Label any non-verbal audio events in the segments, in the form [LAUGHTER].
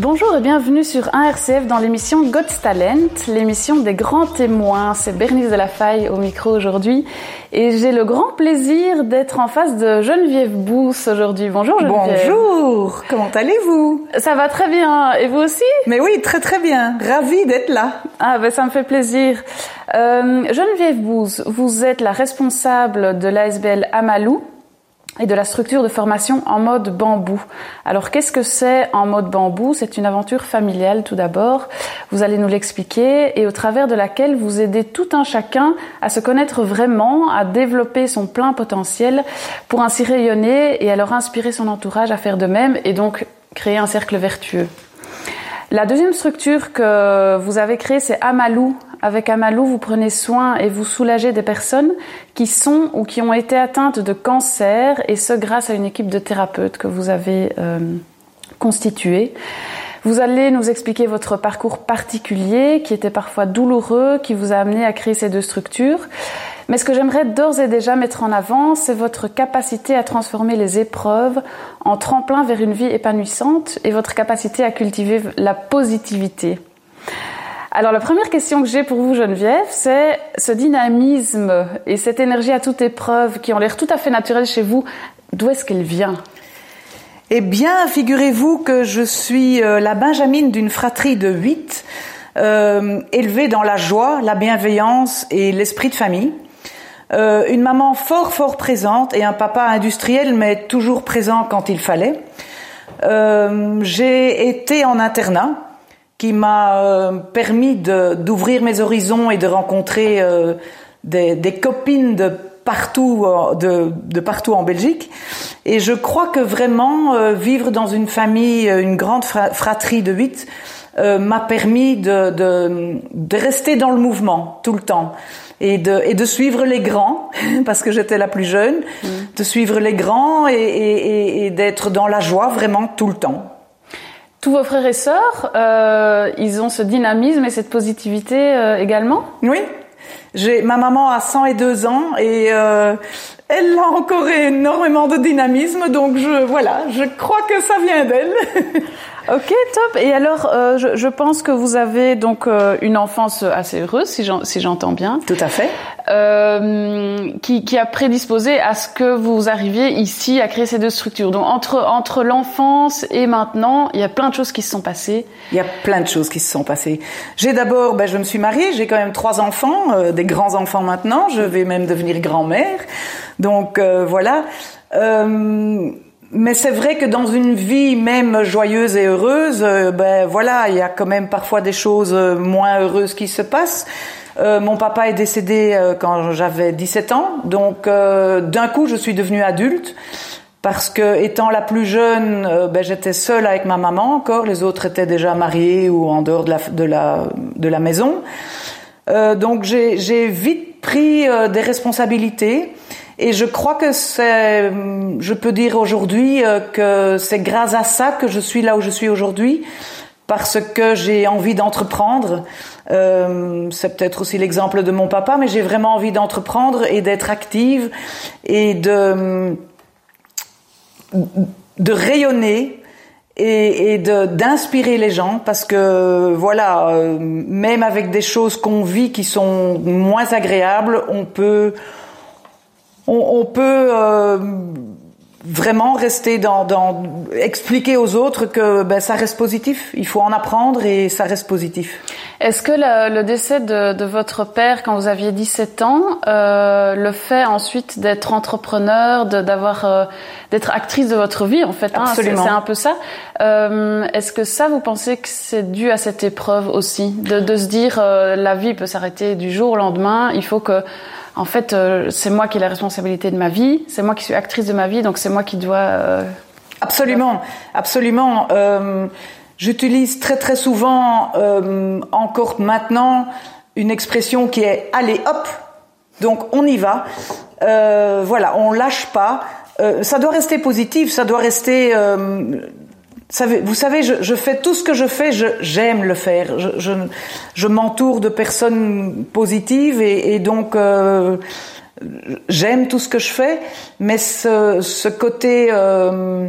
Bonjour et bienvenue sur 1RCF dans l'émission God's Talent, l'émission des grands témoins. C'est Bernice de la Faille au micro aujourd'hui et j'ai le grand plaisir d'être en face de Geneviève Bousse aujourd'hui. Bonjour Geneviève. Bonjour, comment allez-vous? Ça va très bien et vous aussi? Mais oui, très très bien, ravie d'être là. Ah ben ça me fait plaisir. Euh, Geneviève Bousse, vous êtes la responsable de l'ASBL Amalou et de la structure de formation en mode bambou. Alors qu'est-ce que c'est en mode bambou? C'est une aventure familiale tout d'abord. Vous allez nous l'expliquer et au travers de laquelle vous aidez tout un chacun à se connaître vraiment, à développer son plein potentiel pour ainsi rayonner et alors inspirer son entourage à faire de même et donc créer un cercle vertueux. La deuxième structure que vous avez créée, c'est Amalou. Avec Amalou, vous prenez soin et vous soulagez des personnes qui sont ou qui ont été atteintes de cancer, et ce grâce à une équipe de thérapeutes que vous avez euh, constituée. Vous allez nous expliquer votre parcours particulier, qui était parfois douloureux, qui vous a amené à créer ces deux structures. Mais ce que j'aimerais d'ores et déjà mettre en avant, c'est votre capacité à transformer les épreuves en tremplin vers une vie épanouissante et votre capacité à cultiver la positivité. Alors la première question que j'ai pour vous Geneviève, c'est ce dynamisme et cette énergie à toute épreuve qui ont l'air tout à fait naturelles chez vous, d'où est-ce qu'elle vient? Eh bien, figurez-vous que je suis euh, la Benjamine d'une fratrie de huit, euh, élevée dans la joie, la bienveillance et l'esprit de famille. Euh, une maman fort fort présente et un papa industriel mais toujours présent quand il fallait. Euh, j'ai été en internat qui m'a euh, permis d'ouvrir mes horizons et de rencontrer euh, des, copines de partout euh, de, partout en Belgique et je crois que vraiment vivre dans une famille une grande fratrie de huit m'a permis de, de, de rester dans le mouvement tout le temps et de, et de suivre les grands, [LAUGHS] parce que j'étais la plus jeune, mm. de suivre les grands et, et, et d'être dans la joie vraiment tout le temps. Tous vos frères et sœurs, euh, ils ont ce dynamisme et cette positivité euh, également? Oui. J'ai ma maman a 102 ans et euh, elle a encore énormément de dynamisme, donc je voilà, je crois que ça vient d'elle. [LAUGHS] Ok, top. Et alors, euh, je, je, pense que vous avez donc euh, une enfance assez heureuse, si j'entends bien. Tout à fait. Euh, qui, qui, a prédisposé à ce que vous arriviez ici à créer ces deux structures. Donc entre entre l'enfance et maintenant, il y a plein de choses qui se sont passées. Il y a plein de choses qui se sont passées. J'ai d'abord, ben, je me suis mariée, j'ai quand même trois enfants, euh, des grands enfants maintenant. Je vais même devenir grand-mère. Donc euh, voilà. Euh, mais c'est vrai que dans une vie même joyeuse et heureuse, euh, ben voilà, il y a quand même parfois des choses euh, moins heureuses qui se passent. Euh, mon papa est décédé euh, quand j'avais 17 ans, donc d'un coup je suis devenue adulte parce que étant la plus jeune, ben, j'étais seule avec ma maman encore, les autres étaient déjà mariés ou en dehors de la de la de la maison. donc j'ai vite pris des responsabilités. Et je crois que c'est, je peux dire aujourd'hui euh, que c'est grâce à ça que je suis là où je suis aujourd'hui, parce que j'ai envie d'entreprendre. Euh, c'est peut-être aussi l'exemple de mon papa, mais j'ai vraiment envie d'entreprendre et d'être active et de de rayonner et, et d'inspirer les gens parce que voilà, euh, même avec des choses qu'on vit qui sont moins agréables, on peut on, on peut euh, vraiment rester dans, dans, expliquer aux autres que ben, ça reste positif. Il faut en apprendre et ça reste positif. Est-ce que le, le décès de, de, votre père quand vous aviez 17 ans, euh, le fait ensuite d'être entrepreneur, d'avoir, euh, d'être actrice de votre vie en fait, hein, c'est un peu ça. Euh, Est-ce que ça, vous pensez que c'est dû à cette épreuve aussi, de, de se dire euh, la vie peut s'arrêter du jour au lendemain, il faut que en fait, euh, c'est moi qui ai la responsabilité de ma vie, c'est moi qui suis actrice de ma vie, donc c'est moi qui dois. Euh, absolument, absolument. Euh, J'utilise très très souvent, euh, encore maintenant, une expression qui est allez hop, donc on y va. Euh, voilà, on lâche pas. Euh, ça doit rester positif, ça doit rester. Vous savez, je, fais tout ce que je fais, j'aime le faire. Je, m'entoure de personnes positives et, donc euh, j'aime tout ce que je fais, mais ce, côté euh,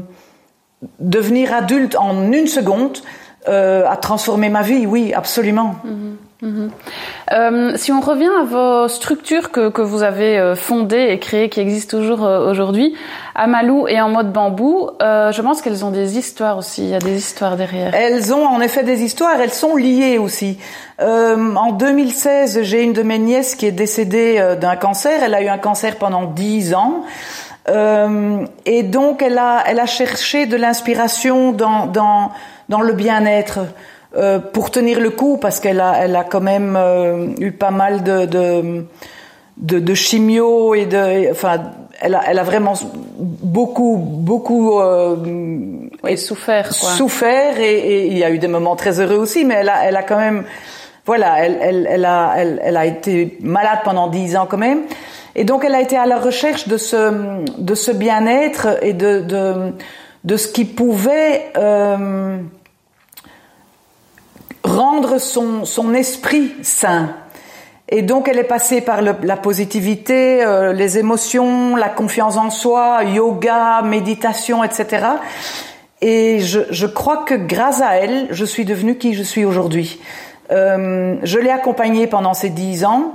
devenir adulte en une seconde euh, a transformé ma vie, oui, absolument. Mm -hmm. Euh, si on revient à vos structures que, que vous avez euh, fondées et créées, qui existent toujours euh, aujourd'hui, Amalou et en mode bambou, je pense qu'elles ont des histoires aussi. Il y a des histoires derrière. Elles ont en effet des histoires. Elles sont liées aussi. En 2016, j'ai une de mes nièces qui est décédée d'un cancer. Elle a eu un cancer pendant dix ans. Et donc, elle a, elle a cherché de l'inspiration dans, dans, dans le bien-être euh, pour tenir le coup, parce qu'elle a, elle a quand même euh, eu pas mal de, de, de, de chimio et de, enfin, elle a, elle a vraiment beaucoup, beaucoup euh, oui, souffert, quoi. souffert, et, et, il y a eu des moments très heureux aussi, mais elle a, elle a quand même, voilà, elle, elle, elle a, elle, elle a été malade pendant dix ans quand même. Et donc elle a été à la recherche de ce, de ce bien-être et de, de, de ce qui pouvait euh, rendre son, son esprit sain. Et donc elle est passée par le, la positivité, euh, les émotions, la confiance en soi, yoga, méditation, etc. Et je, je crois que grâce à elle, je suis devenue qui je suis aujourd'hui. Euh, je l'ai accompagnée pendant ces dix ans.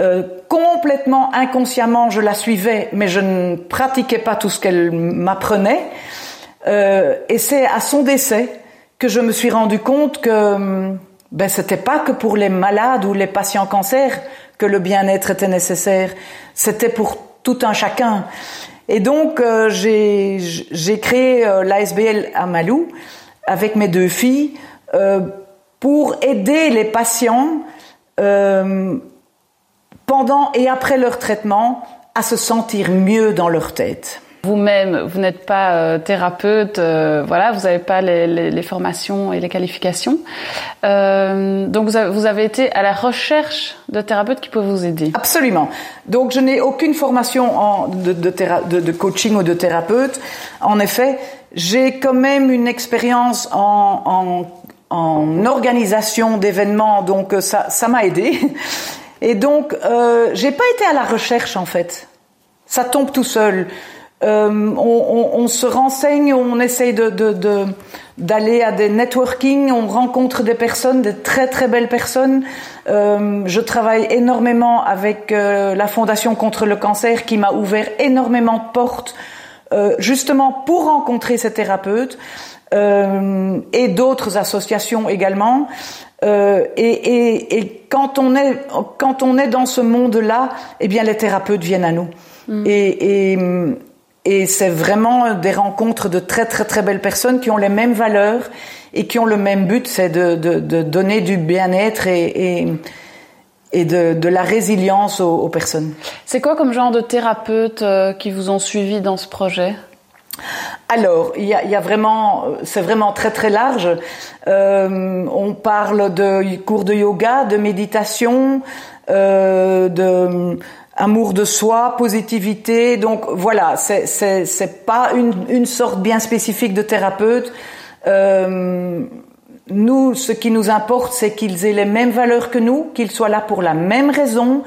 Euh, complètement inconsciemment, je la suivais, mais je ne pratiquais pas tout ce qu'elle m'apprenait. Euh, et c'est à son décès que je me suis rendu compte que ben, c'était pas que pour les malades ou les patients cancer que le bien-être était nécessaire. C'était pour tout un chacun. Et donc euh, j'ai créé euh, l'ASBL à Malou avec mes deux filles euh, pour aider les patients pendant et après leur traitement à se sentir mieux dans leur tête. Vous-même, vous n'êtes pas euh, thérapeute, euh, voilà, vous n'avez pas les, formations et les qualifications. Euh, donc vous avez, été à la recherche de thérapeutes qui peuvent vous aider. Absolument. Donc je n'ai aucune formation en, de, coaching ou de thérapeute. En effet, j'ai quand même une expérience en, organisation d'événements, donc ça, ça m'a aidé. Et donc, euh, j'ai pas été à la recherche en fait. Ça tombe tout seul. Euh, on, on, on, se renseigne, on essaye de, de, de, d'aller à des networking, on rencontre des personnes, des très très belles personnes. Euh, je travaille énormément avec euh, la Fondation contre le cancer qui m'a ouvert énormément de portes, euh, justement pour rencontrer ces thérapeutes euh, et d'autres associations également. Euh, et, et, et, quand on est quand on est dans ce monde-là, eh bien les thérapeutes viennent à nous. Mm. Et, et c'est vraiment des rencontres de très très très belles personnes qui ont les mêmes valeurs et qui ont le même but, c'est de, de, de, donner du bien-être et, et, et de, de, la résilience aux, aux personnes. C'est quoi comme genre de thérapeutes euh, qui vous ont suivi dans ce projet? Alors, il y a, y a vraiment, c'est vraiment très très large. Euh, on parle de cours de yoga, de méditation, euh, de amour de soi, positivité. Donc voilà, c'est c'est pas une une sorte bien spécifique de thérapeute. Euh, nous, ce qui nous importe, c'est qu'ils aient les mêmes valeurs que nous, qu'ils soient là pour la même raison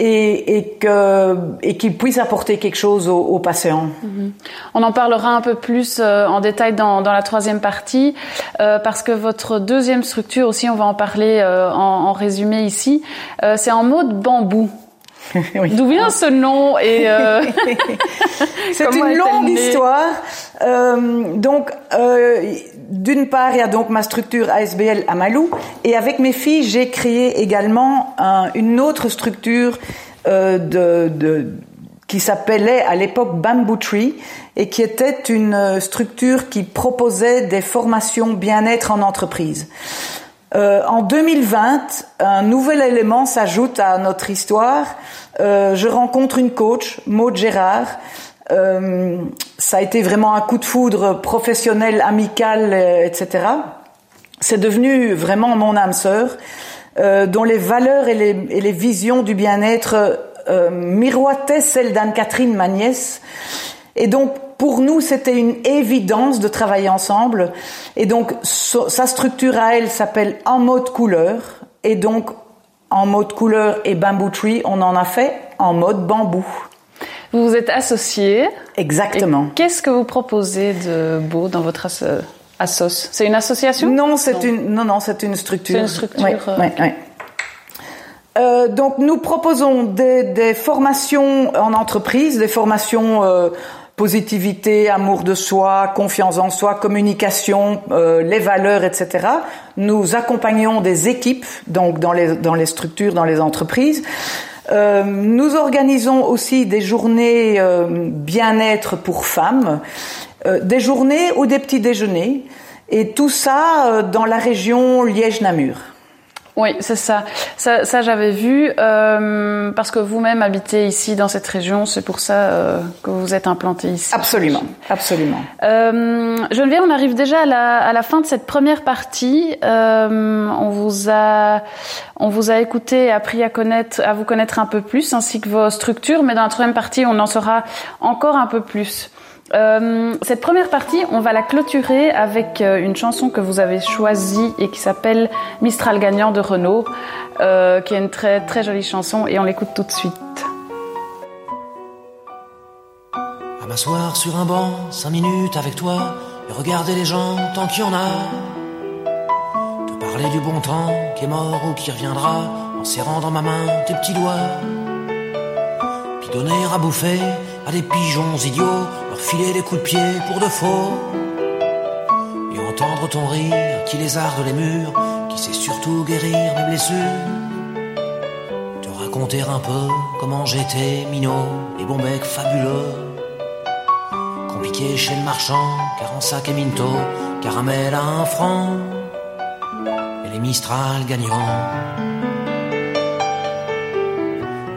et, et que et qu'ils puissent apporter quelque chose aux, aux patients. Mm -hmm. On en parlera un peu plus euh, en détail dans, dans la troisième partie euh, parce que votre deuxième structure aussi, on va en parler en, résumé ici, c'est en mode bambou. [LAUGHS] D'où vient ce nom et euh, [LAUGHS] C'est une longue histoire. Euh, donc, euh, d'une part, il y a donc ma structure ASBL à Malou, et avec mes filles, j'ai créé également une autre structure de, de, qui s'appelait à l'époque Bamboo Tree et qui était une structure qui proposait des formations bien-être en entreprise. Euh, en 2020, un nouvel élément s'ajoute à notre histoire. Euh, je rencontre une coach, Maud Gérard. Euh, ça a été vraiment un coup de foudre professionnel, amical, etc. C'est devenu vraiment mon âme sœur, dont les valeurs et les, et les visions du bien-être miroitaient celles d'Anne-Catherine, ma nièce. Et donc, pour nous, c'était une évidence de travailler ensemble. Et donc, sa structure à elle s'appelle En mode couleur. Et donc, en mode couleur et bamboo tree, on en a fait en mode bambou. Vous vous êtes associés. Exactement. Qu'est-ce que vous proposez de beau dans votre assos? C'est une association? Non, c'est une non non, c'est une structure. C'est une structure. Oui, oui, euh, donc nous proposons des, des, formations en entreprise, des formations euh, positivité, amour de soi, confiance en soi, communication, euh, les valeurs, etc. Nous accompagnons des équipes, donc dans les, dans les structures, dans les entreprises. Euh, nous organisons aussi des journées euh, bien-être pour femmes, des journées ou des petits déjeuners, et tout ça dans la région Liège-Namur. Oui, c'est ça. Ça, ça j'avais vu euh, parce que vous-même habitez ici dans cette région. C'est pour ça euh, que vous êtes implanté ici. Absolument, absolument. Euh, Geneviève, on arrive déjà à la, à la fin de cette première partie. Euh, on vous a, on vous a écouté, appris à connaître, à vous connaître un peu plus, ainsi que vos structures. Mais dans la troisième partie, on en saura encore un peu plus. Euh, cette première partie, on va la clôturer avec euh, une chanson que vous avez choisie et qui s'appelle Mistral gagnant de Renault, euh, qui est une très très jolie chanson et on l'écoute tout de suite. À m'asseoir sur un banc, cinq minutes avec toi et regarder les gens tant qu'il y en a. Te parler du bon temps qui est mort ou qui reviendra en serrant dans ma main tes petits doigts. Puis donner à bouffer à des pigeons idiots filer des coups de pied pour de faux. Et entendre ton rire qui lézarde les murs, qui sait surtout guérir mes blessures. Te raconter un peu comment j'étais minot et bon bec fabuleux. Compliqué chez le marchand, car en sac et minto, caramel à un franc. Et les Mistral gagnants.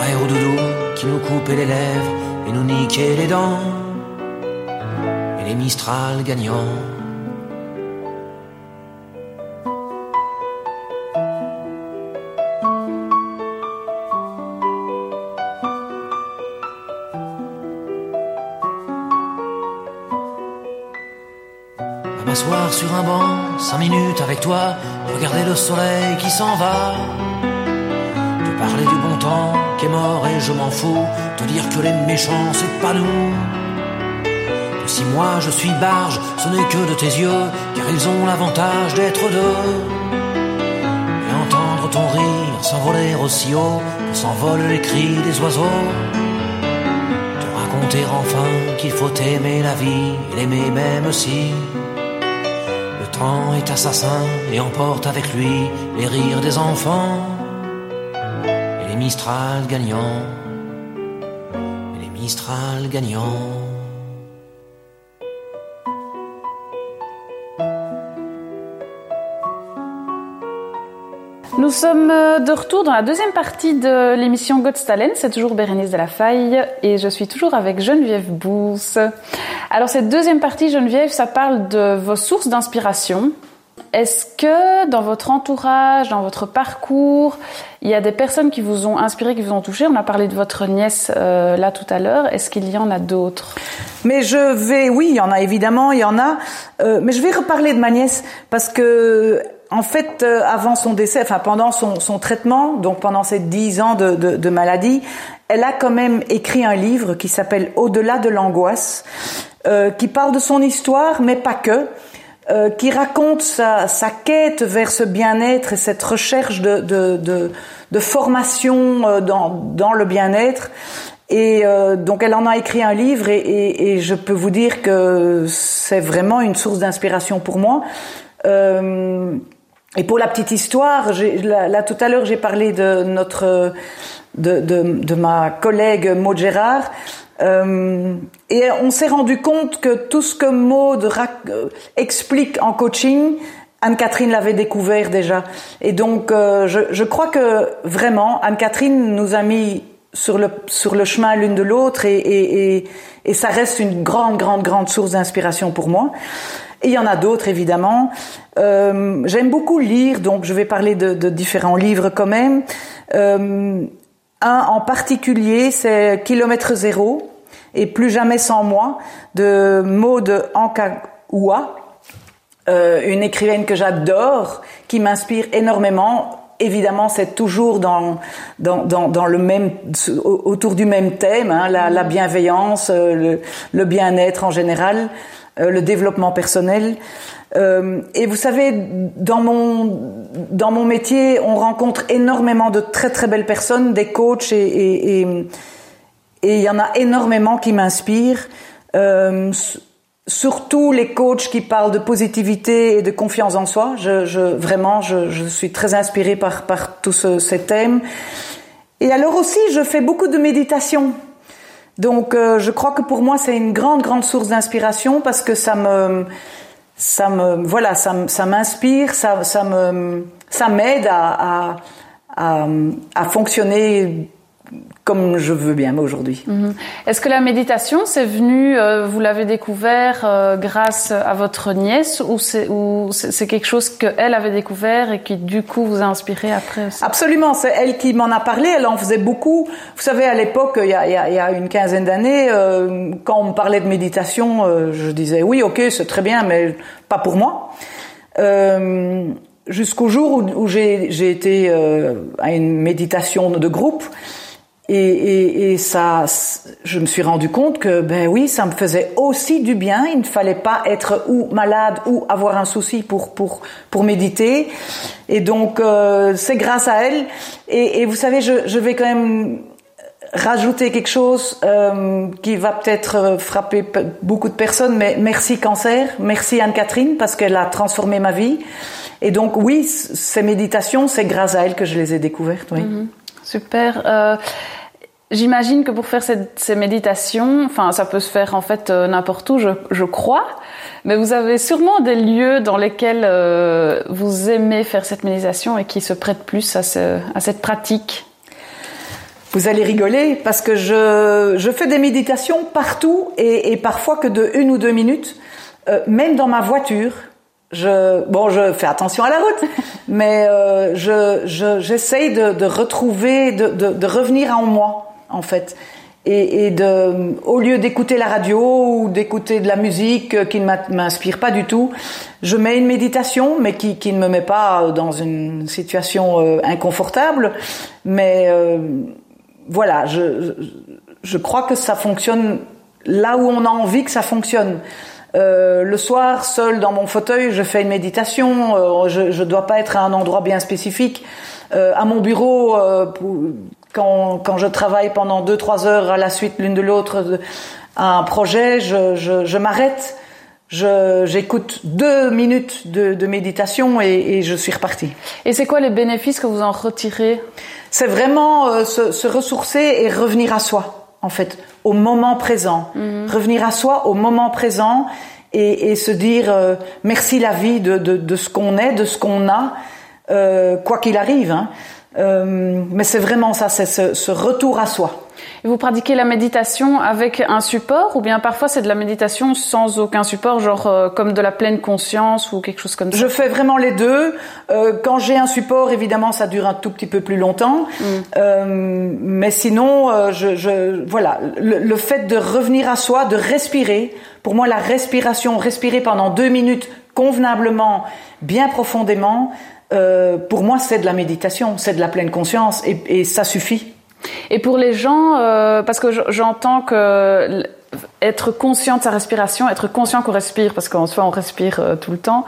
Et les frères au doudou qui nous coupait les lèvres et nous niquait les dents, et les Mistral gagnants. M'asseoir sur un banc, cinq minutes avec toi, regarder le soleil qui s'en va, te parler du bon temps est mort et je m'en fous. Te dire que les méchants, c'est pas nous. si moi je suis barge, ce n'est que de tes yeux, car ils ont l'avantage d'être deux. Et entendre ton rire s'envoler aussi haut que s'envolent les cris des oiseaux. Te raconter enfin qu'il faut aimer la vie et l'aimer même si le temps est assassin et emporte avec lui les rires des enfants. Mistral gagnant, les Mistral gagnants. Nous sommes euh, de retour dans la deuxième partie de l'émission God's Talent. C'est toujours Bérénice de la Faille et je suis toujours avec Geneviève Bousse. Alors cette deuxième partie, Geneviève, ça parle de vos sources d'inspiration Est-ce que dans votre entourage, dans votre parcours, il y a des personnes qui vous ont inspiré, qui vous ont touché? On a parlé de votre nièce euh, là tout à l'heure. Est-ce qu'il y en a d'autres? Mais je vais, oui, il y en a évidemment, il y en a. Euh, mais je vais reparler de ma nièce parce que en fait, euh, avant son décès, enfin pendant son, son, traitement, donc pendant ces dix ans de, de, de, maladie, elle a quand même écrit un livre qui s'appelle Au-delà de l'angoisse, euh, qui parle de son histoire, mais pas que, euh, qui raconte sa, sa, quête vers ce bien-être et cette recherche de, de, de formation euh, dans, dans le bien-être. Et euh, donc elle en a écrit un livre et, et, et je peux vous dire que c'est vraiment une source d'inspiration pour moi. Euh, et pour la petite histoire, là, là, tout à l'heure j'ai parlé de notre de, de, de, ma collègue Maud Gérard. Euh, et on s'est rendu compte que tout ce que Maud euh, explique en coaching, Anne-Catherine l'avait découvert déjà. Et donc, euh, je, crois que vraiment, Anne-Catherine nous a mis sur le, sur le chemin l'une de l'autre et, ça reste une grande, grande, grande source d'inspiration pour moi. Et il y en a d'autres, évidemment. J'aime beaucoup lire, donc je vais parler de, différents livres quand même. Un en particulier, c'est Kilomètre zéro et Plus jamais sans moi de Maude Ankaoua, euh, une écrivaine que j'adore, qui m'inspire énormément. Évidemment, c'est toujours dans, dans, dans, le même, autour du même thème, hein, la, la, bienveillance, euh, le, bien-être en général, euh, le développement personnel. Euh, et vous savez, dans mon dans mon métier, on rencontre énormément de très très belles personnes, des coachs et, et il y en a énormément qui m'inspirent. Euh, surtout les coachs qui parlent de positivité et de confiance en soi. Je, je vraiment, je, je, suis très inspirée par par tous ce, ces thèmes. Et alors aussi, je fais beaucoup de méditation. Donc, euh, je crois que pour moi, c'est une grande grande source d'inspiration parce que ça me ça me voilà ça, ça m'inspire ça, ça me ça m'aide à, à, à, fonctionner comme je veux bien aujourd'hui. Mm-hmm. Est-ce que la méditation, c'est venu, euh, vous l'avez découvert euh, grâce à votre nièce ou c'est quelque chose qu'elle avait découvert et qui du coup vous a inspiré après aussi? Absolument, c'est elle qui m'en a parlé, elle en faisait beaucoup. Vous savez, à l'époque, il, y a, il y a une quinzaine d'années, euh, quand on me parlait de méditation, je disais oui, ok, c'est très bien, mais pas pour moi. Jusqu'au jour où, où j'ai été euh, à une méditation de groupe et, ça, je me suis rendu compte que ben oui, ça me faisait aussi du bien. Il ne fallait pas être ou malade ou avoir un souci pour pour pour méditer. Et donc euh, c'est grâce à elle. Et, vous savez, je, vais quand même rajouter quelque chose euh, qui va peut-être frapper beaucoup de personnes. Mais merci cancer, merci Anne-Catherine parce qu'elle a transformé ma vie. Et donc oui, ces méditations, c'est grâce à elle que je les ai découvertes. Oui. Mm -hmm. Super. Euh, J'imagine que pour faire cette, ces méditations, enfin, ça peut se faire en fait euh, n'importe où, je, je, crois, mais vous avez sûrement des lieux dans lesquels euh, vous aimez faire cette méditation et qui se prêtent plus à, ce, à cette pratique. Vous allez rigoler parce que je, je fais des méditations partout et, et, parfois que de une ou deux minutes, euh, même dans ma voiture. Je, bon, je fais attention à la route, [LAUGHS] mais euh, je, j'essaye je, de, de, retrouver, de, de, de revenir en moi en fait. Et, et de, au lieu d'écouter la radio ou d'écouter de la musique qui ne m'inspire pas du tout, je mets une méditation, mais qui, qui, ne me met pas dans une situation euh, inconfortable. Mais euh, voilà, je, je crois que ça fonctionne là où on a envie que ça fonctionne. Euh, le soir, seul dans mon fauteuil, je fais une méditation. Euh, je ne dois pas être à un endroit bien spécifique. Euh, à mon bureau, pour, quand, quand je travaille pendant deux trois heures à la suite l'une de l'autre à un projet, je, je, je m'arrête, j'écoute deux minutes de, de méditation et, et, je suis repartie. Et c'est quoi les bénéfices que vous en retirez? C'est vraiment euh, se, se, ressourcer et revenir à soi, en fait, au moment présent. -hmm. Revenir à soi au moment présent et, et se dire euh, merci la vie de, de, de ce qu'on est, de ce qu'on a, euh, quoi qu'il arrive. Hein. Euh, mais c'est vraiment ça, c'est ce, ce, retour à soi. Et vous pratiquez la méditation avec un support ou bien parfois c'est de la méditation sans aucun support, genre euh, comme de la pleine conscience ou quelque chose comme ça? Je fais vraiment les deux. Euh, quand j'ai un support, évidemment, ça dure un tout petit peu plus longtemps. Mm. Euh, mais sinon, je, je, voilà, le, le fait de revenir à soi, de respirer. Pour moi, la respiration, respirer pendant deux minutes convenablement, bien profondément, euh, pour moi, c'est de la méditation, c'est de la pleine conscience, et, et ça suffit. Et pour les gens, euh, parce que j'entends que être conscient de sa respiration, être conscient qu'on respire, parce qu'en soi on respire euh, tout le temps,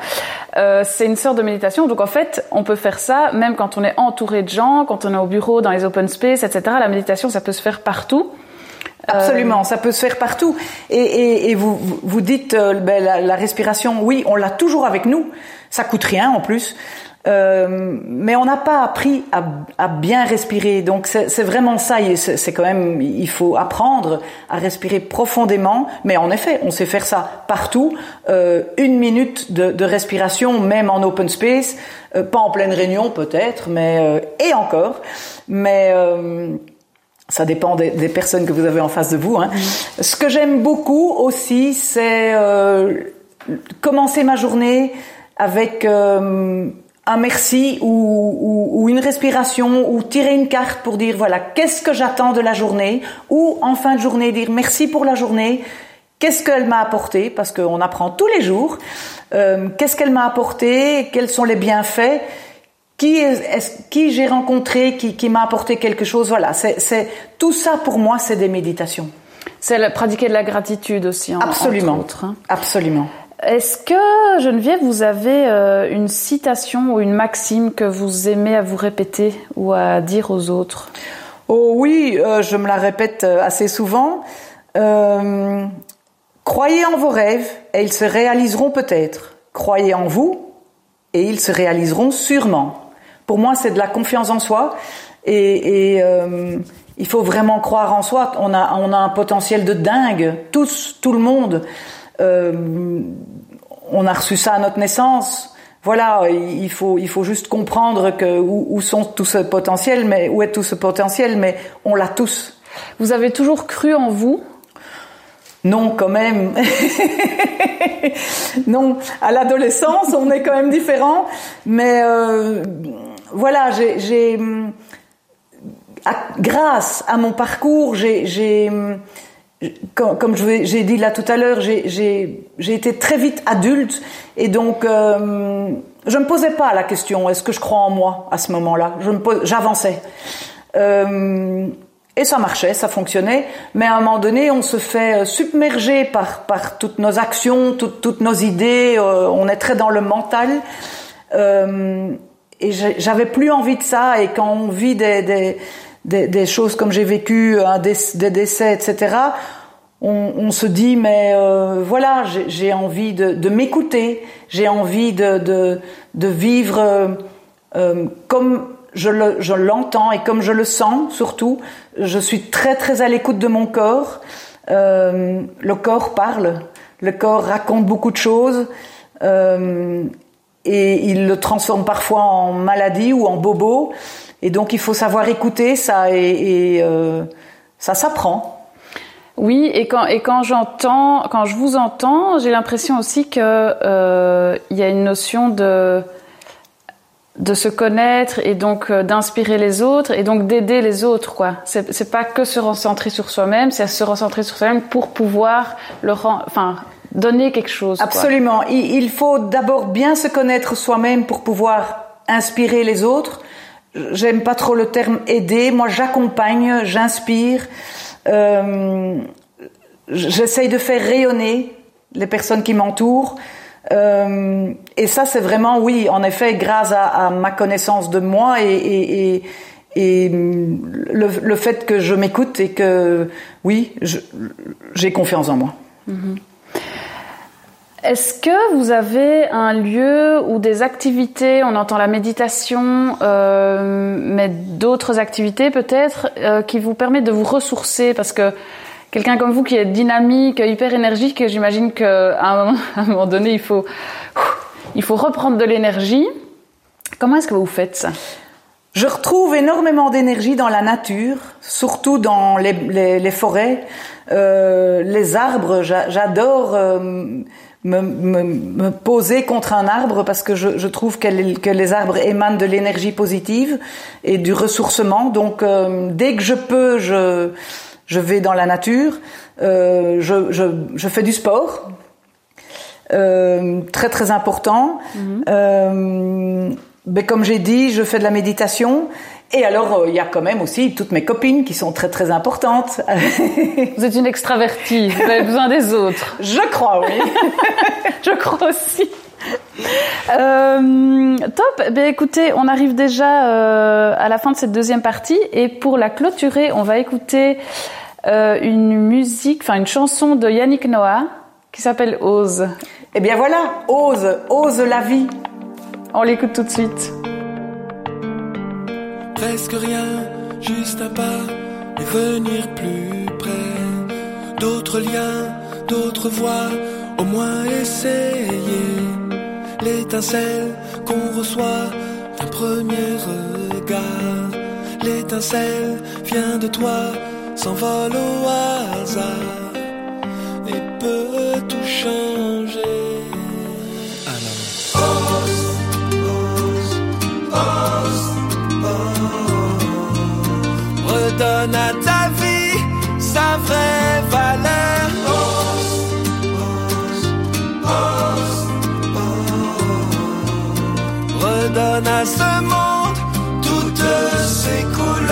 euh, c'est une sorte de méditation. Donc en fait, on peut faire ça même quand on est entouré de gens, quand on est au bureau, dans les open space, etc. La méditation, ça peut se faire partout. Absolument, ça peut se faire partout. Et, et, et vous, vous dites euh, ben, la, la, respiration, oui, on l'a toujours avec nous. Ça coûte rien en plus. Euh, mais on n'a pas appris à, à, bien respirer. Donc c'est vraiment ça. C'est quand même, il faut apprendre à respirer profondément. Mais en effet, on sait faire ça partout. Euh, une minute de, de, respiration, même en open space, euh, pas en pleine réunion peut-être, mais euh, et encore. Mais euh, ça dépend des, des, personnes que vous avez en face de vous. Hein. Ce que j'aime beaucoup aussi, c'est euh, commencer ma journée avec euh, un merci ou, ou, ou, une respiration ou tirer une carte pour dire voilà qu'est-ce que j'attends de la journée ou en fin de journée dire merci pour la journée. Qu'est-ce qu'elle m'a apporté? Parce qu'on apprend tous les jours. Euh, qu'est-ce qu'elle m'a apporté? Quels sont les bienfaits? Qui est, qui j'ai rencontré qui, qui m'a apporté quelque chose? Voilà c'est tout ça pour moi c'est des méditations. C'est pratiquer de la gratitude aussi en, absolument. autres, hein. absolument est-ce que, Geneviève, vous avez euh, une citation ou une maxime que vous aimez à vous répéter ou à dire aux autres? Oh oui, euh, je me la répète euh, assez souvent. Croyez en vos rêves et ils se réaliseront peut-être. Croyez en vous et ils se réaliseront sûrement. Pour moi, c'est de la confiance en soi et, et il faut vraiment croire en soi. On a, on a un potentiel de dingue, tous, tout le monde. Euh, on a reçu ça à notre naissance. Voilà, il faut, il faut juste comprendre que où, où sont tout ce potentiel, mais où est tout ce potentiel, mais on l'a tous. Vous avez toujours cru en vous? Non, quand même. [LAUGHS] non, à l'adolescence, on est quand même différent. Mais euh, voilà, j'ai, grâce à mon parcours, j'ai, comme, comme j'ai dit là tout à l'heure, j'ai été très vite adulte et donc euh, je me posais pas la question est-ce que je crois en moi à ce moment-là? J'avançais euh, et ça marchait, ça fonctionnait. Mais à un moment donné, on se fait submerger par par toutes nos actions, toutes, toutes nos idées. Euh, on est très dans le mental. Euh, et j'avais plus envie de ça. Et quand on vit des, des des, des choses comme j'ai vécu, un des, des, décès, etc., on, on, se dit mais euh, voilà, j'ai envie de, de m'écouter, j'ai envie de, de, de vivre euh, euh comme je l'entends le, et comme je le sens surtout. Je suis très très à l'écoute de mon corps. Euh, le corps parle, le corps raconte beaucoup de choses. Euh, et il le transforme parfois en maladie ou en bobo. Et donc il faut savoir écouter ça et, euh, ça s'apprend. Oui, et quand et quand j'entends, quand je vous entends, j'ai l'impression aussi que euh, il y a une notion de de se connaître et donc euh, d'inspirer les autres et donc d'aider les autres quoi. C'est pas que se recentrer sur soi-même, c'est se recentrer sur soi-même pour pouvoir le enfin donner quelque chose. Absolument. Quoi. Il, faut d'abord bien se connaître soi-même pour pouvoir inspirer les autres J'aime pas trop le terme aider. Moi, j'accompagne, j'inspire. Euh, J'essaye de faire rayonner les personnes qui m'entourent. Euh, et ça, c'est vraiment, oui, en effet, grâce à, à ma connaissance de moi et, et, et, et le, le, fait que je m'écoute et que, oui, j'ai confiance en moi. Mm -hmm. Est-ce que vous avez un lieu ou des activités, on entend la méditation, euh, mais d'autres activités peut-être, euh, qui vous permettent de vous ressourcer? Parce que quelqu'un comme vous qui est dynamique, hyper énergique, j'imagine qu'à [LAUGHS] un, moment, donné, il faut, il faut reprendre de l'énergie. Comment est-ce que vous faites ça? Je retrouve énormément d'énergie dans la nature, surtout dans les, forêts, euh, les arbres. J'adore me, me, me, poser contre un arbre parce que je, je trouve que les, que les, arbres émanent de l'énergie positive et du ressourcement. Donc, euh, dès que je peux, je, je vais dans la nature. Euh, je, je, je, fais du sport, euh, très très important. Mm -hmm. Ben, comme j'ai dit, je fais de la méditation. Et alors, euh, il y a quand même aussi toutes mes copines qui sont très très importantes. [LAUGHS] vous êtes une extravertie, vous avez besoin des autres. Je crois, oui. [LAUGHS] Je crois aussi. Euh, top. Ben écoutez, on arrive déjà euh, à la fin de cette deuxième partie et pour la clôturer, on va écouter une musique, enfin une chanson de Yannick Noah qui s'appelle Ose. Eh bien voilà, Ose, Ose la vie. On l'écoute tout de suite. Presque rien, juste un pas et venir plus près. D'autres liens, d'autres voies, au moins essayer. L'étincelle qu'on reçoit d'un premier regard. L'étincelle vient de toi, s'envole au hasard et peut tout Redonne à ta vie sa vraie valeur. Redonne à ce monde toutes ses couleurs.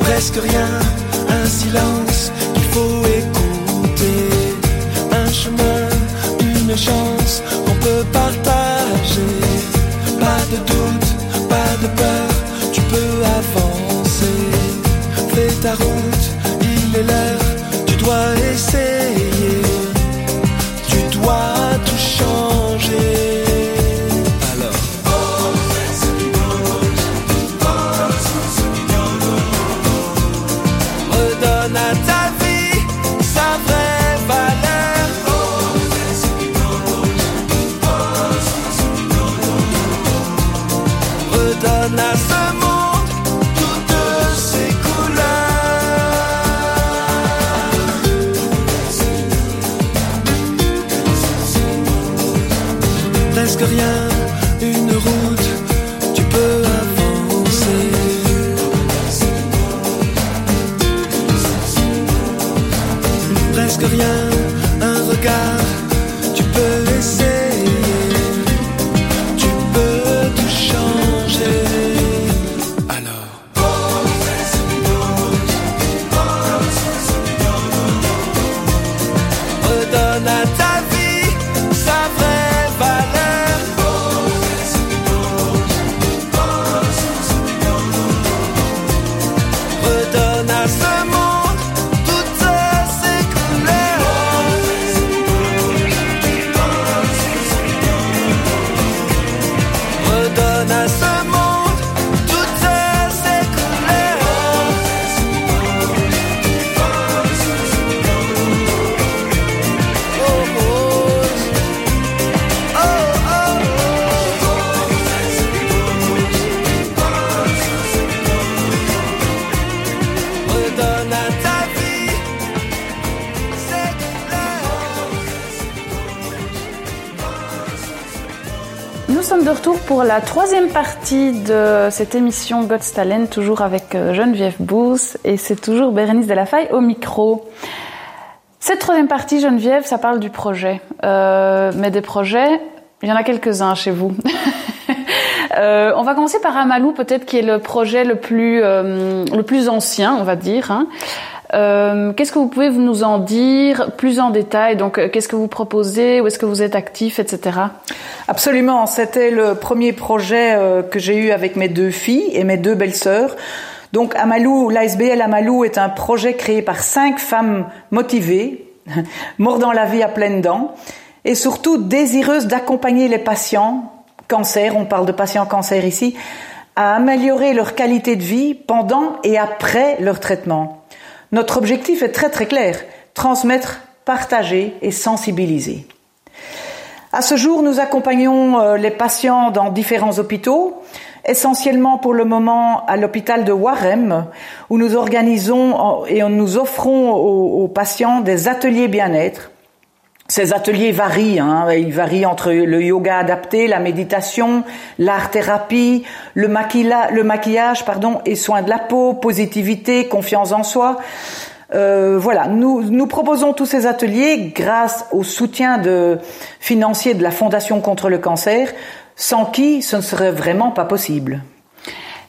Presque rien, un silence qu'il faut écouter. Un chemin, une chance qu'on peut partager. Pas de doute, pas de peur tu de retour pour la troisième partie de cette émission God's Talent, toujours avec euh, Geneviève Bousse et c'est toujours Bérénice Delafaye au micro. Cette troisième partie, Geneviève, ça parle du projet. Euh, mais des projets, il y en a quelques-uns chez vous. [LAUGHS] euh, on va commencer par Amalou, peut-être qui est le projet le plus, le plus ancien, on va dire. Hein. Euh, qu'est-ce que vous pouvez nous en dire plus en détail Donc, euh, qu'est-ce que vous proposez Où est-ce que vous êtes actif, etc. Absolument. C'était le premier projet euh, que j'ai eu avec mes deux filles et mes deux belles-sœurs. Donc, Amalou, l'ASBL Amalou est un projet créé par cinq femmes motivées, [LAUGHS] mordant la vie à pleines dents, et surtout désireuses d'accompagner les patients cancer, on parle de patients cancer ici, à améliorer leur qualité de vie pendant et après leur traitement. Notre objectif est très très clair, transmettre, partager et sensibiliser. À ce jour, nous accompagnons euh, les patients dans différents hôpitaux, essentiellement pour le moment à l'hôpital de Warem, où nous organisons et nous offrons aux, patients des ateliers bien-être. Ces ateliers varient, hein, ils varient entre le yoga adapté, la méditation, l'art-thérapie, le, le maquillage pardon, et soins de la peau, positivité, confiance en soi. Euh, voilà, nous, nous proposons tous ces ateliers grâce au soutien de, financier de la Fondation contre le cancer, sans qui ce ne serait vraiment pas possible.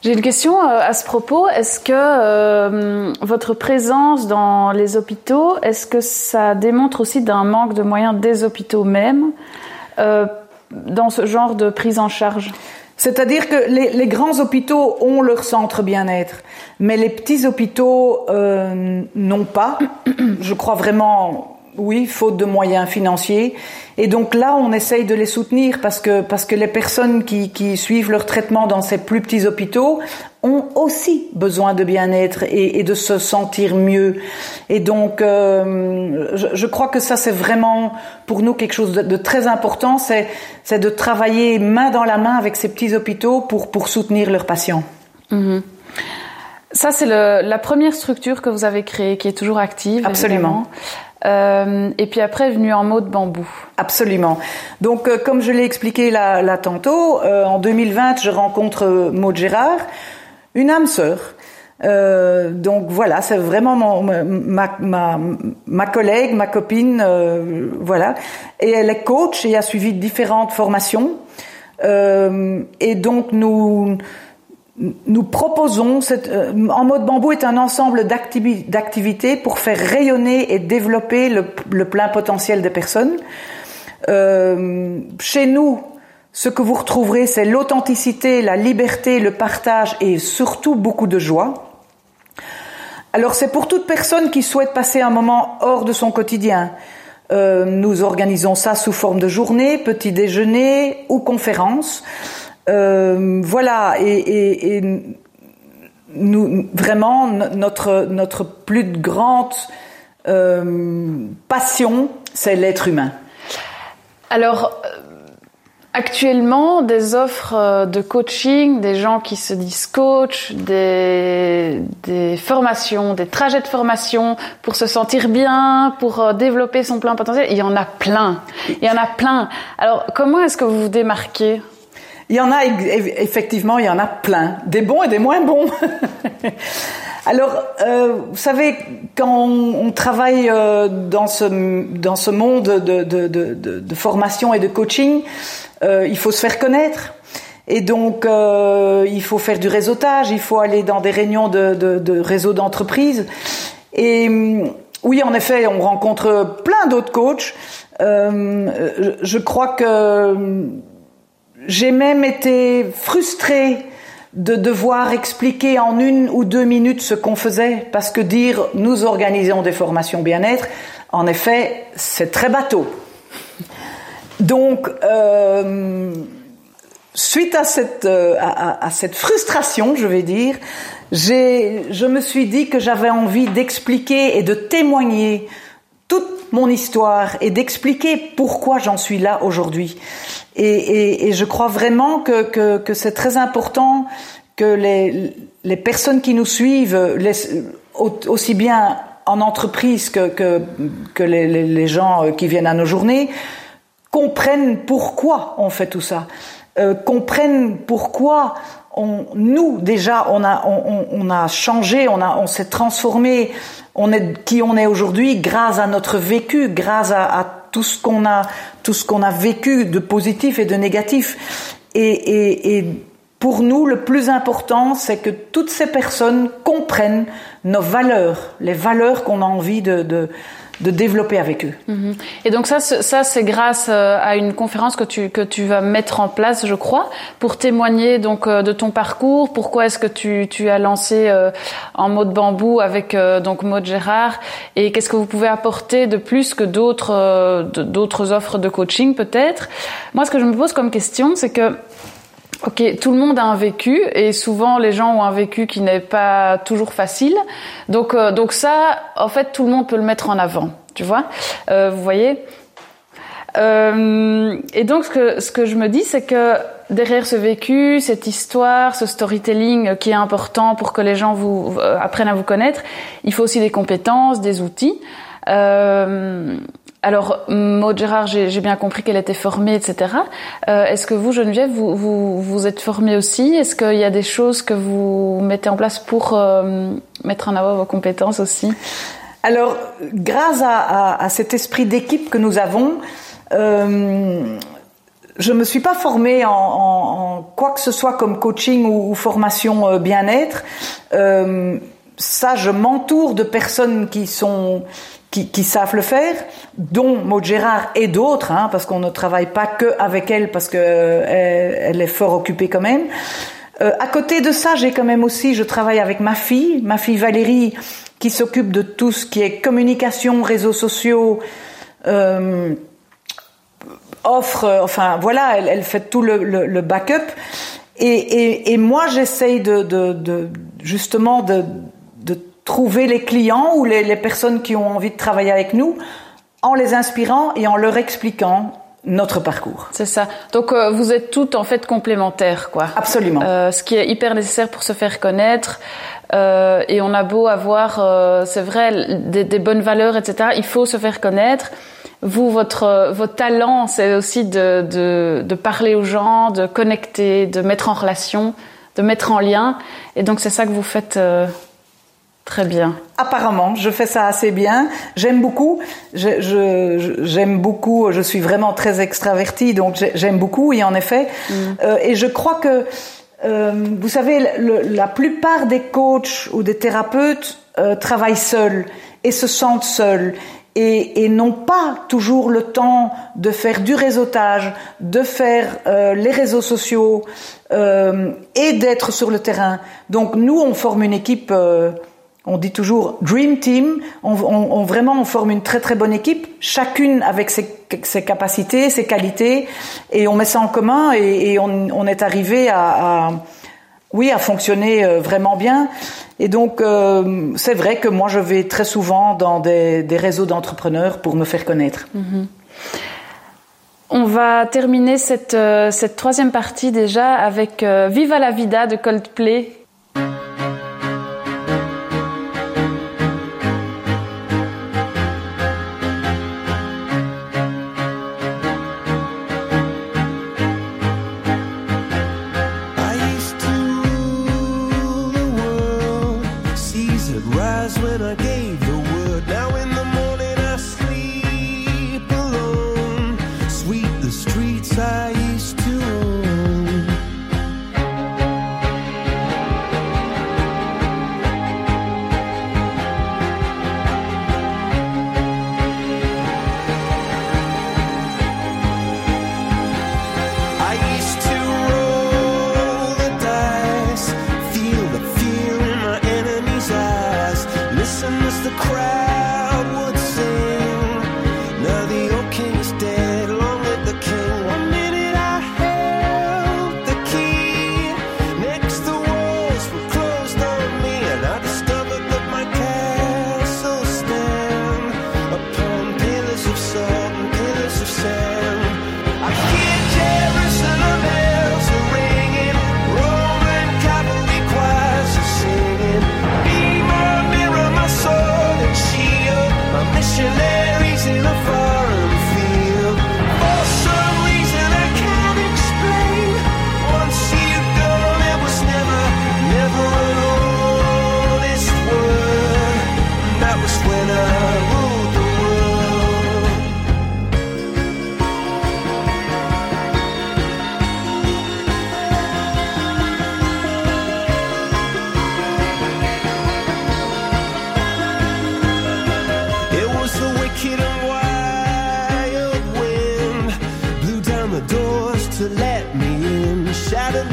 J'ai une question euh, à ce propos. Est-ce que euh, votre présence dans les hôpitaux, est-ce que ça démontre aussi d'un manque de moyens des hôpitaux même dans ce genre de prise en charge? C'est-à-dire que les, grands hôpitaux ont leur centre bien-être, mais les petits hôpitaux euh, n'ont pas. Je crois vraiment oui, faute de moyens financiers. Et donc là, on essaye de les soutenir parce que parce que les personnes qui, qui suivent leur traitement dans ces plus petits hôpitaux ont aussi besoin de bien-être et, et, de se sentir mieux. Et donc, euh, je, je, crois que ça, c'est vraiment pour nous quelque chose de, de très important. C'est c'est de travailler main dans la main avec ces petits hôpitaux pour pour soutenir leurs patients. Mm-hmm. Ça, c'est la première structure que vous avez créée, qui est toujours active. Absolument. Euh, et puis après venu en mode bambou. Absolument. Donc euh, comme je l'ai expliqué là, là tantôt, euh, en 2020 je rencontre euh, Maud Gérard, une âme sœur. donc voilà, c'est vraiment mon, ma, ma, ma, collègue, ma copine, voilà. Et elle est coach et a suivi différentes formations. et donc nous nous proposons, euh, en mode bambou est un ensemble d'activités pour faire rayonner et développer le, plein potentiel des personnes. Euh, chez nous, ce que vous retrouverez, c'est l'authenticité, la liberté, le partage et surtout beaucoup de joie. Alors c'est pour toute personne qui souhaite passer un moment hors de son quotidien. Euh, nous organisons ça sous forme de journée, petit déjeuner ou conférence. Euh, voilà, et, nous vraiment notre notre plus grande euh, passion, c'est l'être humain. Alors. Euh, actuellement, des offres de coaching, des gens qui se disent coach, des, des formations, des trajets de formation pour se sentir bien, pour développer son plein potentiel, il y en a plein. Il y en a plein. Alors, comment est-ce que vous vous démarquez? Il y en a effectivement, il y en a plein, des bons et des moins bons. [LAUGHS] Alors, euh, vous savez, quand on, travaille euh, dans ce dans ce monde de, de, de, de formation et de coaching, euh, il faut se faire connaître. Et donc, euh, il faut faire du réseautage, il faut aller dans des réunions de, de, réseaux d'entreprises. Et oui, en effet, on rencontre plein d'autres coachs. Euh, je crois que j'ai même été frustrée de devoir expliquer en une ou deux minutes ce qu'on faisait, parce que dire nous organisons des formations bien-être, en effet, c'est très bateau. Donc, euh, suite à cette, euh, à, à, cette frustration, je vais dire, je me suis dit que j'avais envie d'expliquer et de témoigner toute mon histoire et d'expliquer pourquoi j'en suis là aujourd'hui. Et, et, je crois vraiment que, que, c'est très important que les, les, personnes qui nous suivent, aussi bien en entreprise que, que, que les, les, gens qui viennent à nos journées, comprennent pourquoi on fait tout ça, euh, comprennent pourquoi on, nous déjà on a on, on a changé, on a on s'est transformé, on est qui on est aujourd'hui grâce à notre vécu, grâce à, à tout ce qu'on a, tout ce qu'on a vécu de positif et de négatif. Et, et, et pour nous, le plus important, c'est que toutes ces personnes comprennent nos valeurs, les valeurs qu'on a envie de, de, de développer avec eux. Mhm. Et donc ça, ça c'est grâce euh, à une conférence que tu que tu vas mettre en place, je crois, pour témoigner donc euh, de ton parcours. Pourquoi est-ce que tu tu as lancé euh, en mode bambou avec donc mode Gérard et qu'est-ce que vous pouvez apporter de plus que d'autres d'autres offres de coaching peut-être. Moi, ce que je me pose comme question, c'est que Ok, tout le monde a un vécu et souvent les gens ont un vécu qui n'est pas toujours facile. Donc, euh, donc ça, en fait, tout le monde peut le mettre en avant, tu vois. Euh, vous voyez. Euh, et donc, ce que, ce que je me dis, c'est que derrière ce vécu, cette histoire, ce storytelling qui est important pour que les gens vous euh, apprennent à vous connaître, il faut aussi des compétences, des outils. Euh, alors, Maud Gérard, j'ai bien compris qu'elle était formée, etc. Euh, Est-ce que vous, Geneviève, vous, vous, êtes formée aussi? Est-ce qu'il y a des choses que vous mettez en place pour euh, mettre en avant vos compétences aussi? Alors, grâce à, cet esprit d'équipe que nous avons, euh, je me suis pas formée en, quoi que ce soit comme coaching ou, formation euh, bien-être. Ça, je m'entoure de personnes qui sont qui, savent le faire, dont Maud Gérard et d'autres, hein, parce qu'on ne travaille pas que avec elle, parce que euh, elle, est fort occupée quand même. Euh, à côté de ça, j'ai quand même aussi, je travaille avec ma fille, ma fille Valérie, qui s'occupe de tout ce qui est communication, réseaux sociaux, euh, offre, enfin voilà, elle, fait tout le, le, le backup. Et, moi, j'essaye de, justement de trouver les clients ou les, les, personnes qui ont envie de travailler avec nous en les inspirant et en leur expliquant notre parcours. C'est ça. Donc euh, vous êtes toutes en fait complémentaires, quoi. Absolument. Euh, ce qui est hyper nécessaire pour se faire connaître. Euh, et on a beau avoir, euh, c'est vrai, des, des, bonnes valeurs, etc. Il faut se faire connaître. Vous, votre votre talent, c'est aussi de, de, de parler aux gens, de connecter, de mettre en relation, de mettre en lien. Et donc c'est ça que vous faites euh, Très bien. Apparemment, je fais ça assez bien. J'aime beaucoup. J'aime je, je, beaucoup. Je suis vraiment très extravertie, donc j'aime beaucoup. Et en effet, mm. euh, et je crois que euh, vous savez, le, la plupart des coachs ou des thérapeutes euh, travaillent seuls et se sentent seuls et, et n'ont pas toujours le temps de faire du réseautage, de faire euh, les réseaux sociaux euh, et d'être sur le terrain. Donc nous, on forme une équipe euh, on dit toujours Dream Team. On, vraiment, on forme une très très bonne équipe, chacune avec ses, capacités, ses qualités, et on met ça en commun et, on, est arrivé à, oui, à fonctionner euh, vraiment bien. Et donc, euh, c'est vrai que moi, je vais très souvent dans des, réseaux d'entrepreneurs pour me faire connaître. -hmm. On va terminer cette, euh, cette troisième partie déjà avec Viva la Vida de Coldplay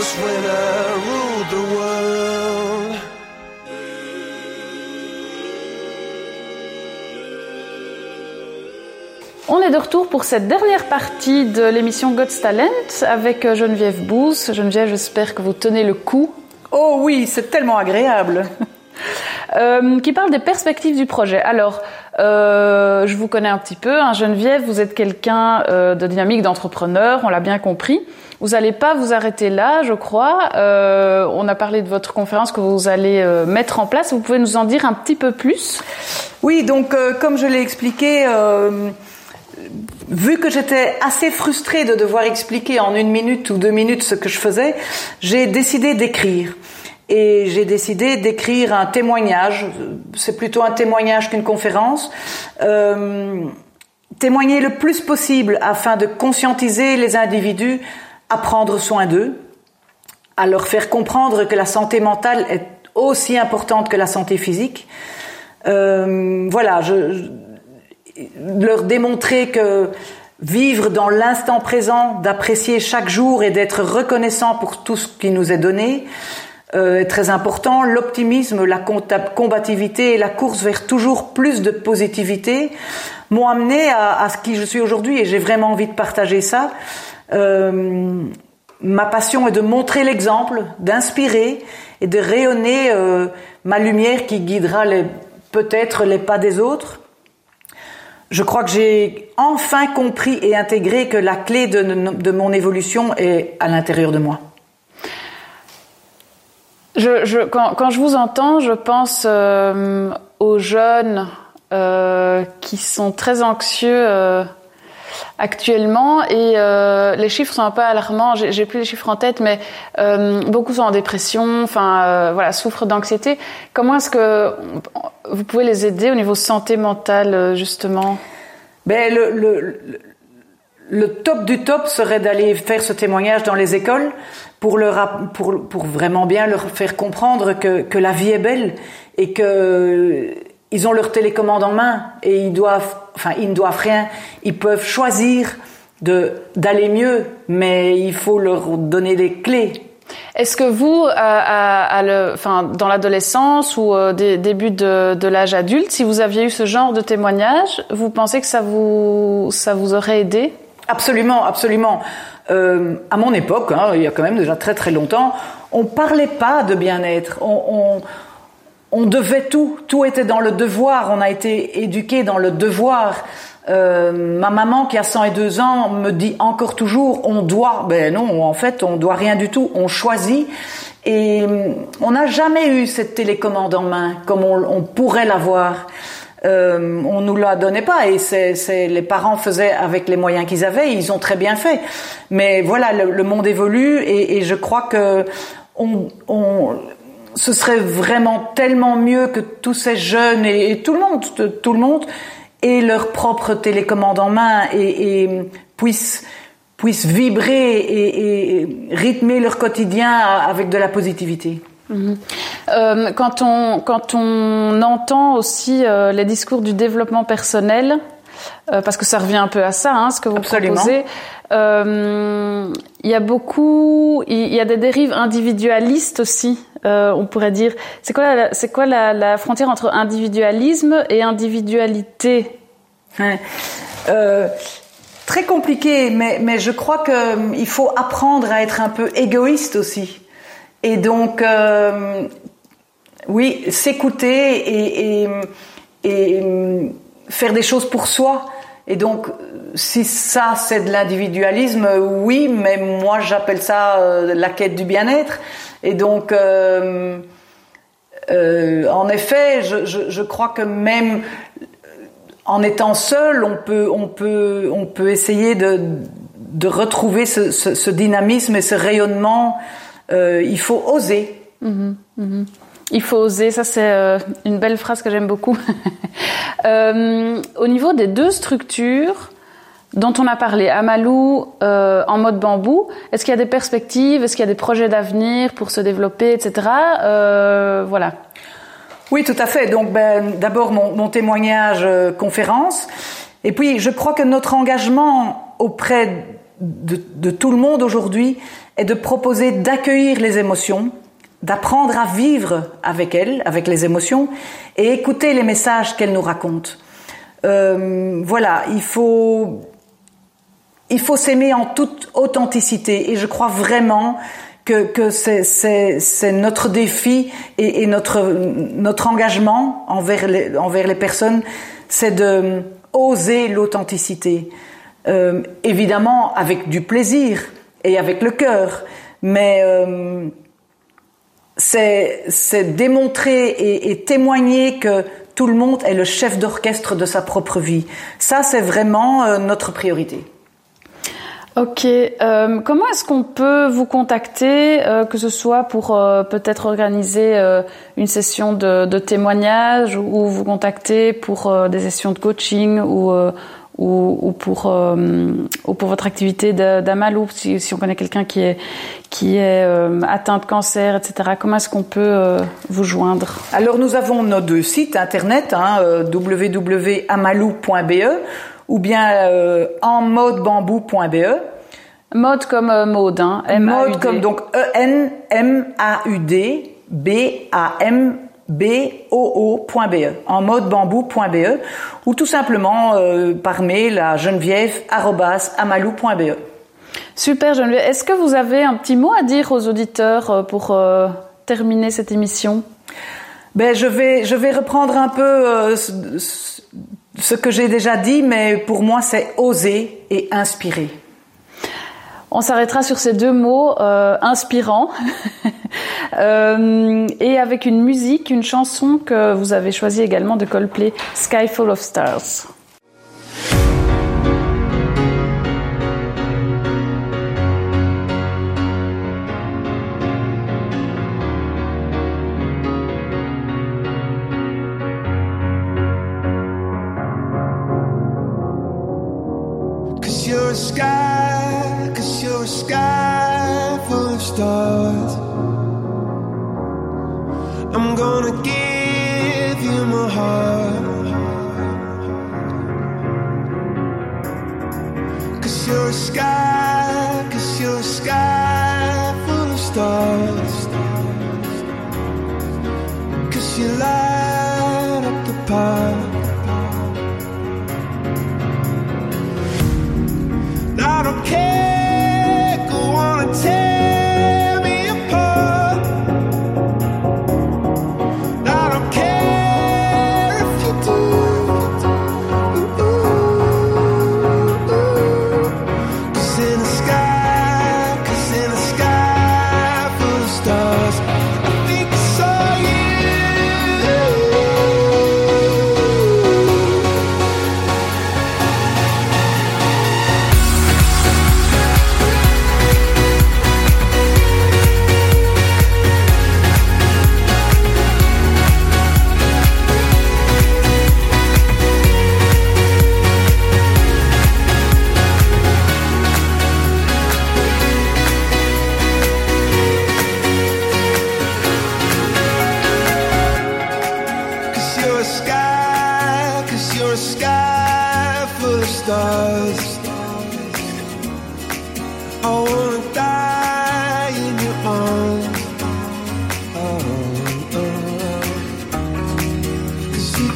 was when I ruled the world. On est de retour pour cette dernière partie de l'émission God's Talent avec euh, Geneviève Bouze. Geneviève, j'espère que vous tenez le coup. Oh oui, c'est tellement agréable. [LAUGHS] Euh, qui parle des perspectives du projet. Alors, euh, je vous connais un petit peu. Hein, Geneviève, vous êtes quelqu'un euh, de dynamique, d'entrepreneur, on l'a bien compris. Vous n'allez pas vous arrêter là, je crois. Euh, on a parlé de votre conférence que vous allez euh, mettre en place. Vous pouvez nous en dire un petit peu plus? Oui, donc euh, comme je l'ai expliqué, euh, vu que j'étais assez frustrée de devoir expliquer en une minute ou deux minutes ce que je faisais, j'ai décidé d'écrire. Et j'ai décidé d'écrire un témoignage. C'est plutôt un témoignage qu'une conférence. Euh, témoigner le plus possible afin de conscientiser les individus à prendre soin d'eux, à leur faire comprendre que la santé mentale est aussi importante que la santé physique. Euh, voilà, je, je- leur démontrer que vivre dans l'instant présent, d'apprécier chaque jour et d'être reconnaissant pour tout ce qui nous est donné euh, est très important. L'optimisme, la combativité et la course vers toujours plus de positivité m'ont amené à, à ce qui je suis aujourd'hui et j'ai vraiment envie de partager ça. Euh, ma passion est de montrer l'exemple, d'inspirer et de rayonner euh, ma lumière qui guidera peut-être les pas des autres. Je crois que j'ai enfin compris et intégré que la clé de, mon évolution est à l'intérieur de moi. Quand, je vous entends, je pense euh, aux jeunes qui sont très anxieux actuellement et euh, les chiffres sont un peu alarmants. J'ai plus les chiffres en tête, mais euh, beaucoup sont en dépression, enfin euh, voilà, souffrent d'anxiété. Comment est-ce que vous pouvez les aider au niveau santé mentale justement? Ben, le, le, le, le top du top serait d'aller faire ce témoignage dans les écoles pour, leur, pour, pour vraiment bien leur faire comprendre que, que la vie est belle et que ils ont leur télécommande en main et ils doivent, enfin ils ne doivent rien, ils peuvent choisir de d'aller mieux, mais il faut leur donner les clés. Est-ce que vous, à, à, à le, enfin, dans l'adolescence ou euh, des début de, de l'âge adulte, si vous aviez eu ce genre de témoignage, vous pensez que ça vous, ça vous aurait aidé? Absolument, absolument. Euh, à mon époque, hein, il y a quand même déjà très très longtemps, on parlait pas de bien-être. On, on, on devait tout, tout était dans le devoir. On a été éduqué dans le devoir. Euh, ma maman qui a 102 ans me dit encore toujours on doit. Ben non, en fait, on doit rien du tout. On choisit. Et hum, on n'a jamais eu cette télécommande en main comme on, pourrait l'avoir. Euh, on nous la donnait pas et c'est, les parents faisaient avec les moyens qu'ils avaient. Ils ont très bien fait. Mais voilà, le, le monde évolue et, et, je crois que on, on ce serait vraiment tellement mieux que tous ces jeunes et, et tout le monde, tout le monde aient leur propre télécommande en main et, et puissent puissent vibrer et, et, rythmer leur quotidien avec de la positivité. Mmh. Euh, quand on quand on entend aussi euh, les discours du développement personnel, euh, parce que ça revient un peu à ça, hein, ce que vous Absolument. proposez. Il y a beaucoup, il y a des dérives individualistes aussi. Euh, on pourrait dire, c'est quoi, la, c'est quoi la, frontière entre individualisme et individualité? Euh, Très compliqué, mais, mais je crois que il faut apprendre à être un peu égoïste aussi. Et donc, euh, oui, s'écouter et, et, et, hum, faire des choses pour soi. Et donc, si ça c'est de l'individualisme, oui, mais moi j'appelle ça euh, la quête du bien-être. Et donc, euh, euh, en effet, je, crois que même en étant seul, on peut, on peut, on peut essayer de, retrouver ce, dynamisme et ce rayonnement. Euh, il faut oser. Il faut oser, ça c'est euh, une belle phrase que j'aime beaucoup. [LAUGHS] Euh, au niveau des deux structures dont on a parlé, Amalou euh, en mode bambou, est-ce qu'il y a des perspectives, est-ce qu'il y a des projets d'avenir pour se développer, etc. Voilà. Oui, tout à fait. Donc, ben, d'abord mon, témoignage conférence, et puis je crois que notre engagement auprès de tout le monde aujourd'hui est de proposer d'accueillir les émotions, d'apprendre à vivre avec elles, avec les émotions, et écouter les messages qu'elles nous racontent. Euh, voilà, il faut il faut s'aimer en toute authenticité et je crois vraiment que, que c'est, c'est, c'est notre défi et, et notre, notre engagement envers les, envers les personnes, c'est de oser l'authenticité. Euh, évidemment avec du plaisir et avec le cœur, mais euh, c'est, démontrer et, et témoigner que tout le monde est le chef d'orchestre de sa propre vie. Ça, c'est vraiment euh, notre priorité. Ok. euh, comment est-ce qu'on peut vous contacter, euh, que ce soit pour euh, peut-être organiser euh, une session de, de témoignage ou vous contacter pour euh, des sessions de coaching ou ou, ou pour euh, ou pour votre activité de- d'Amalou, si, si on connaît quelqu'un qui est qui est euh, atteint de cancer, etc. Comment est-ce qu'on peut euh, vous joindre? Alors nous avons nos deux sites internet, hein, www.amalou.be ou bien euh, enmodebambou.be. Mode comme mode, hein. Mode comme donc E E-N-M-A-U-D B-A-M-B-O-O.be en modebambou.be ou tout simplement euh, par mail à geneviève.amalou.be. Super Geneviève. Est-ce que vous avez un petit mot à dire aux auditeurs euh, pour euh, terminer cette émission? Ben, je vais, je vais reprendre un peu euh, ce que j'ai déjà dit, mais pour moi, c'est oser et inspirer. On s'arrêtera sur ces deux mots euh, inspirants [LAUGHS] Euh, et avec une musique, une chanson que vous avez choisi également de Coldplay, Sky Full of Stars.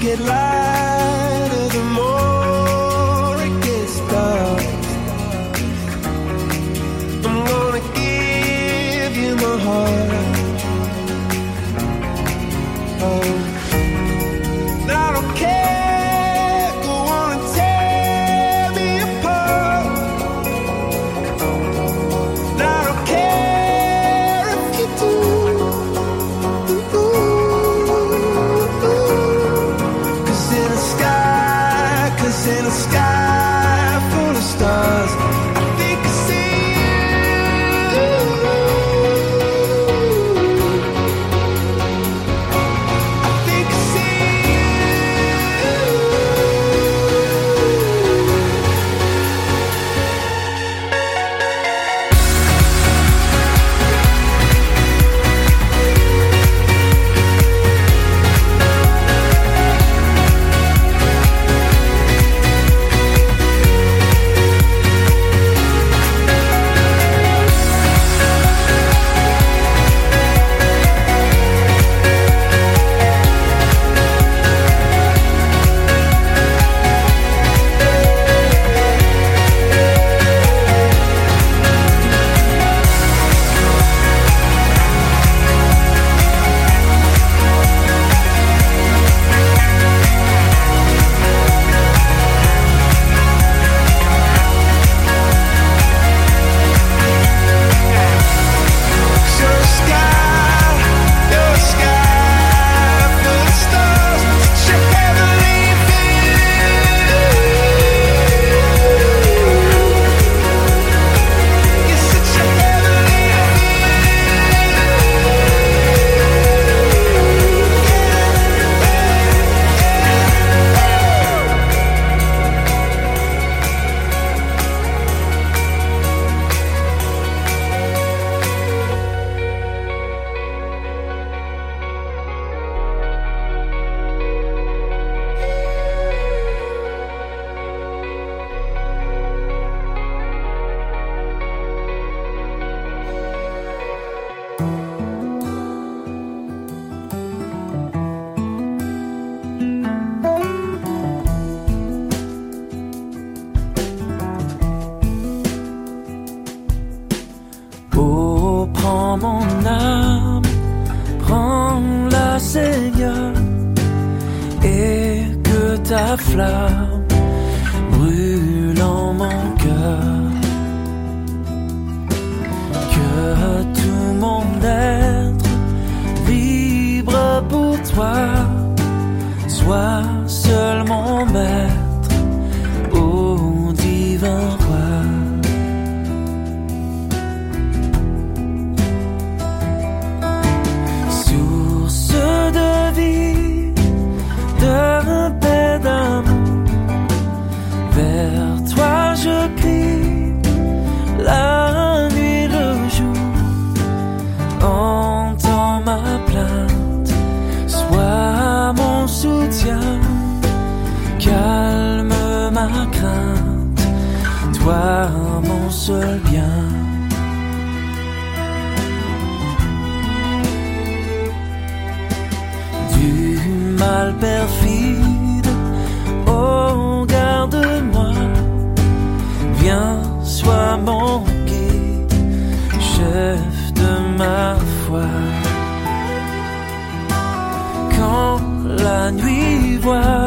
get lost seul bien. Du mal perfide, oh garde-moi, viens, sois mon guide, chef de ma foi. Quand la nuit voit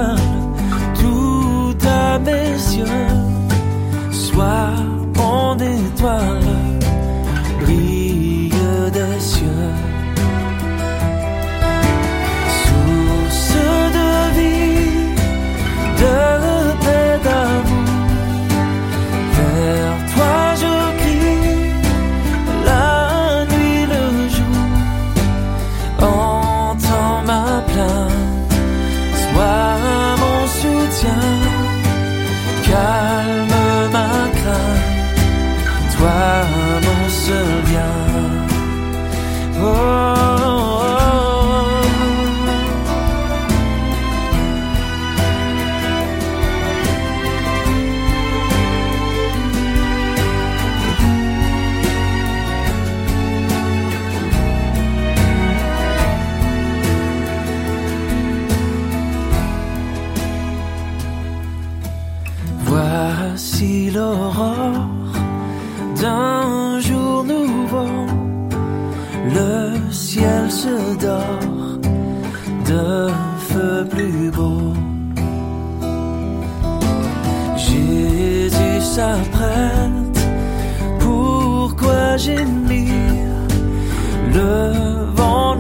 nouveau. Le ciel se dort de feu plus beau. Jésus s'apprête, pourquoi j'ai mis le vent